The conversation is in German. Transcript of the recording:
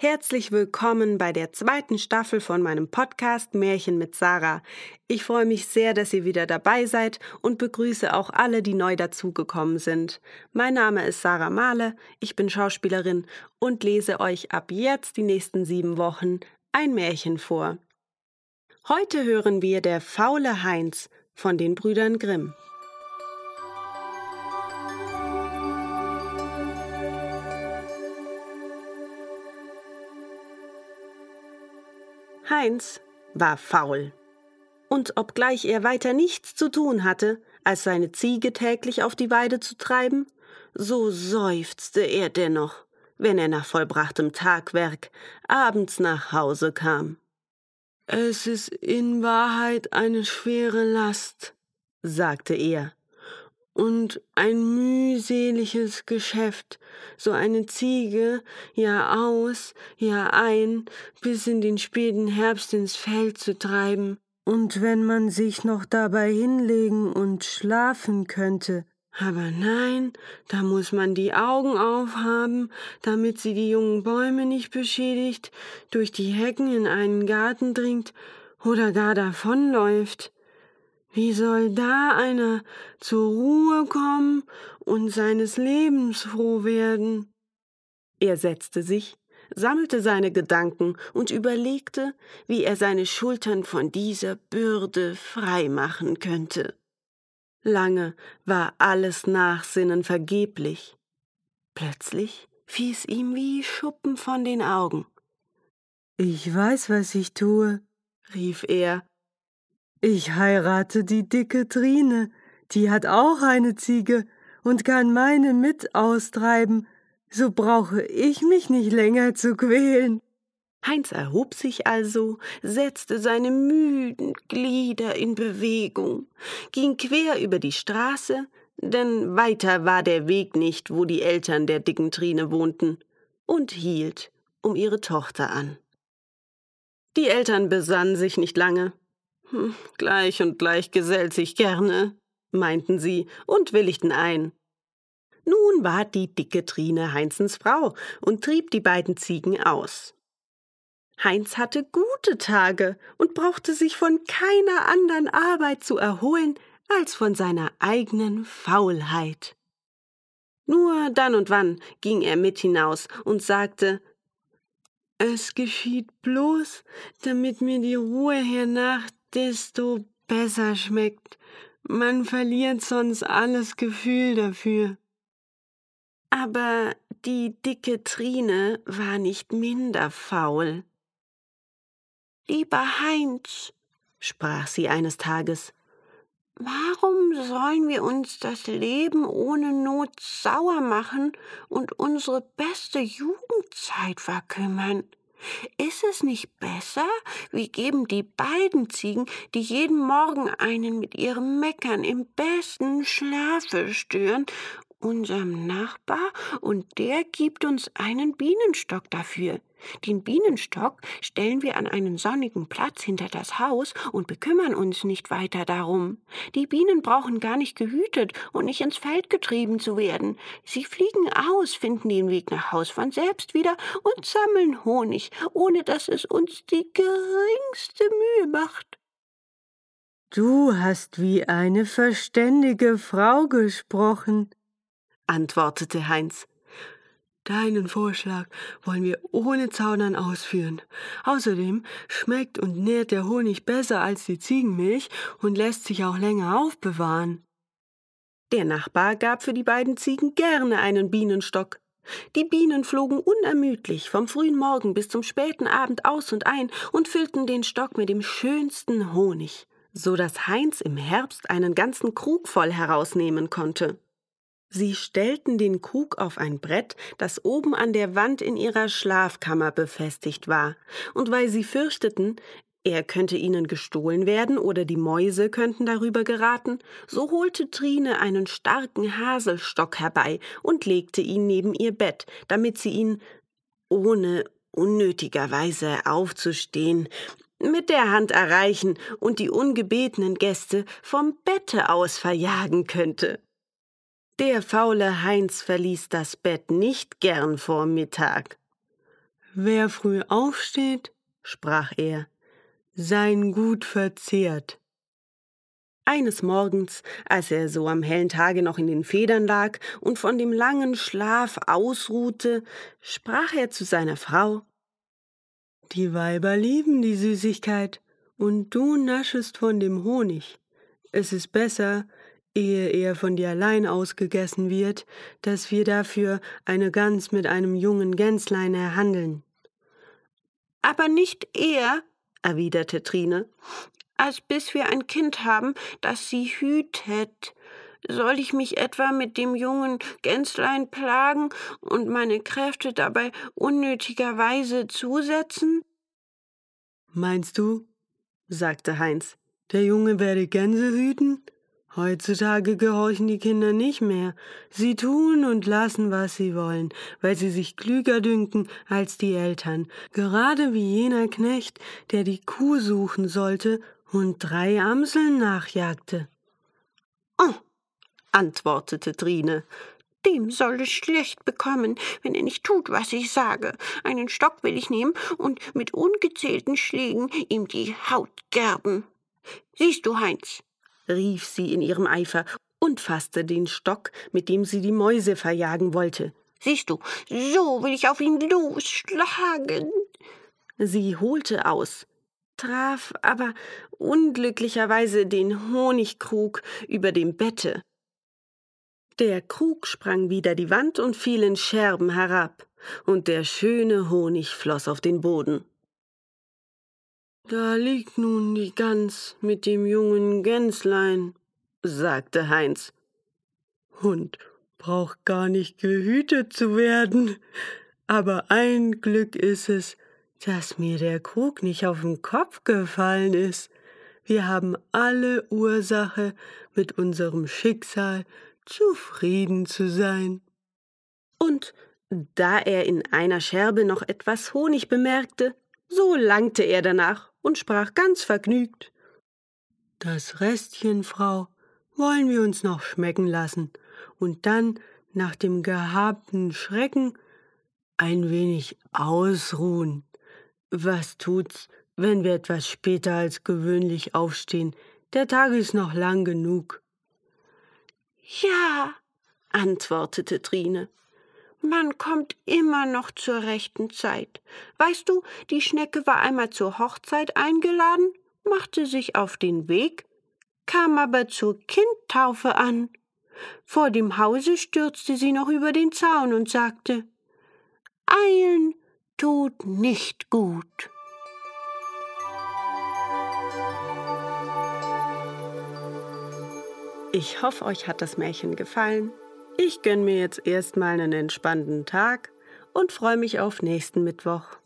Herzlich willkommen bei der zweiten Staffel von meinem Podcast Märchen mit Sarah. Ich freue mich sehr, dass ihr wieder dabei seid und begrüße auch alle, die neu dazugekommen sind. Mein Name ist Sarah Mahle, ich bin Schauspielerin und lese euch ab jetzt die nächsten sieben Wochen ein Märchen vor. Heute hören wir Der faule Heinz von den Brüdern Grimm. Heinz war faul. Und obgleich er weiter nichts zu tun hatte, als seine Ziege täglich auf die Weide zu treiben, so seufzte er dennoch, wenn er nach vollbrachtem Tagwerk abends nach Hause kam. Es ist in Wahrheit eine schwere Last, sagte er, und ein mühseliges Geschäft, so eine Ziege Jahr aus, Jahr ein, bis in den späten Herbst ins Feld zu treiben. Und wenn man sich noch dabei hinlegen und schlafen könnte, aber nein, da muss man die Augen aufhaben, damit sie die jungen Bäume nicht beschädigt, durch die Hecken in einen Garten dringt oder gar davonläuft. Wie soll da einer zur Ruhe kommen und seines Lebens froh werden? Er setzte sich, sammelte seine Gedanken und überlegte, wie er seine Schultern von dieser Bürde frei machen könnte. Lange war alles Nachsinnen vergeblich. Plötzlich fiel es ihm wie Schuppen von den Augen. Ich weiß, was ich tue, rief er ich heirate die dicke Trine, die hat auch eine Ziege und kann meine mit austreiben, so brauche ich mich nicht länger zu quälen. Heinz erhob sich also, setzte seine müden Glieder in Bewegung, ging quer über die Straße, denn weiter war der Weg nicht, wo die Eltern der dicken Trine wohnten, und hielt um ihre Tochter an. Die Eltern besannen sich nicht lange. Hm, gleich und gleich gesellt sich gerne, meinten sie und willigten ein. Nun war die dicke Trine Heinzens Frau und trieb die beiden Ziegen aus. Heinz hatte gute Tage und brauchte sich von keiner anderen Arbeit zu erholen als von seiner eigenen Faulheit. Nur dann und wann ging er mit hinaus und sagte Es geschieht bloß, damit mir die Ruhe hernach desto besser schmeckt. Man verliert sonst alles Gefühl dafür. Aber die dicke Trine war nicht minder faul. Lieber Heinz, sprach sie eines Tages, warum sollen wir uns das Leben ohne Not sauer machen und unsere beste Jugendzeit verkümmern? Ist es nicht besser, wir geben die beiden Ziegen, die jeden Morgen einen mit ihrem Meckern im besten Schlafe stören, unserem Nachbar, und der gibt uns einen Bienenstock dafür. Den Bienenstock stellen wir an einen sonnigen Platz hinter das Haus und bekümmern uns nicht weiter darum. Die Bienen brauchen gar nicht gehütet und nicht ins Feld getrieben zu werden. Sie fliegen aus, finden den Weg nach Haus von selbst wieder und sammeln Honig, ohne dass es uns die geringste Mühe macht. Du hast wie eine verständige Frau gesprochen, antwortete Heinz. Deinen Vorschlag wollen wir ohne Zaudern ausführen. Außerdem schmeckt und nährt der Honig besser als die Ziegenmilch und lässt sich auch länger aufbewahren. Der Nachbar gab für die beiden Ziegen gerne einen Bienenstock. Die Bienen flogen unermüdlich vom frühen Morgen bis zum späten Abend aus und ein und füllten den Stock mit dem schönsten Honig, so dass Heinz im Herbst einen ganzen Krug voll herausnehmen konnte. Sie stellten den Krug auf ein Brett, das oben an der Wand in ihrer Schlafkammer befestigt war, und weil sie fürchteten, er könnte ihnen gestohlen werden oder die Mäuse könnten darüber geraten, so holte Trine einen starken Haselstock herbei und legte ihn neben ihr Bett, damit sie ihn, ohne unnötigerweise aufzustehen, mit der Hand erreichen und die ungebetenen Gäste vom Bette aus verjagen könnte. Der faule Heinz verließ das Bett nicht gern vor Mittag. Wer früh aufsteht, sprach er, sein Gut verzehrt. Eines Morgens, als er so am hellen Tage noch in den Federn lag und von dem langen Schlaf ausruhte, sprach er zu seiner Frau Die Weiber lieben die Süßigkeit, und du naschest von dem Honig. Es ist besser, ehe er von dir allein ausgegessen wird, dass wir dafür eine Gans mit einem jungen Gänslein erhandeln. Aber nicht eher, erwiderte Trine, als bis wir ein Kind haben, das sie hütet. Soll ich mich etwa mit dem jungen Gänslein plagen und meine Kräfte dabei unnötigerweise zusetzen? Meinst du, sagte Heinz, der Junge werde Gänse hüten? Heutzutage gehorchen die Kinder nicht mehr. Sie tun und lassen, was sie wollen, weil sie sich klüger dünken als die Eltern, gerade wie jener Knecht, der die Kuh suchen sollte und drei Amseln nachjagte. Oh, antwortete Trine, dem soll es schlecht bekommen, wenn er nicht tut, was ich sage. Einen Stock will ich nehmen und mit ungezählten Schlägen ihm die Haut gerben. Siehst du, Heinz, rief sie in ihrem Eifer und fasste den Stock, mit dem sie die Mäuse verjagen wollte. Siehst du, so will ich auf ihn losschlagen. Sie holte aus, traf aber unglücklicherweise den Honigkrug über dem Bette. Der Krug sprang wider die Wand und fiel in Scherben herab, und der schöne Honig floss auf den Boden. Da liegt nun die Gans mit dem jungen Gänslein, sagte Heinz. Und braucht gar nicht gehütet zu werden. Aber ein Glück ist es, dass mir der Krug nicht auf den Kopf gefallen ist. Wir haben alle Ursache, mit unserem Schicksal zufrieden zu sein. Und da er in einer Scherbe noch etwas Honig bemerkte, so langte er danach und sprach ganz vergnügt Das Restchen, Frau, wollen wir uns noch schmecken lassen und dann nach dem gehabten Schrecken ein wenig ausruhen. Was tut's, wenn wir etwas später als gewöhnlich aufstehen? Der Tag ist noch lang genug. Ja, antwortete Trine. Man kommt immer noch zur rechten Zeit. Weißt du, die Schnecke war einmal zur Hochzeit eingeladen, machte sich auf den Weg, kam aber zur Kindtaufe an. Vor dem Hause stürzte sie noch über den Zaun und sagte Eilen tut nicht gut. Ich hoffe, euch hat das Märchen gefallen. Ich gönne mir jetzt erstmal einen entspannten Tag und freue mich auf nächsten Mittwoch.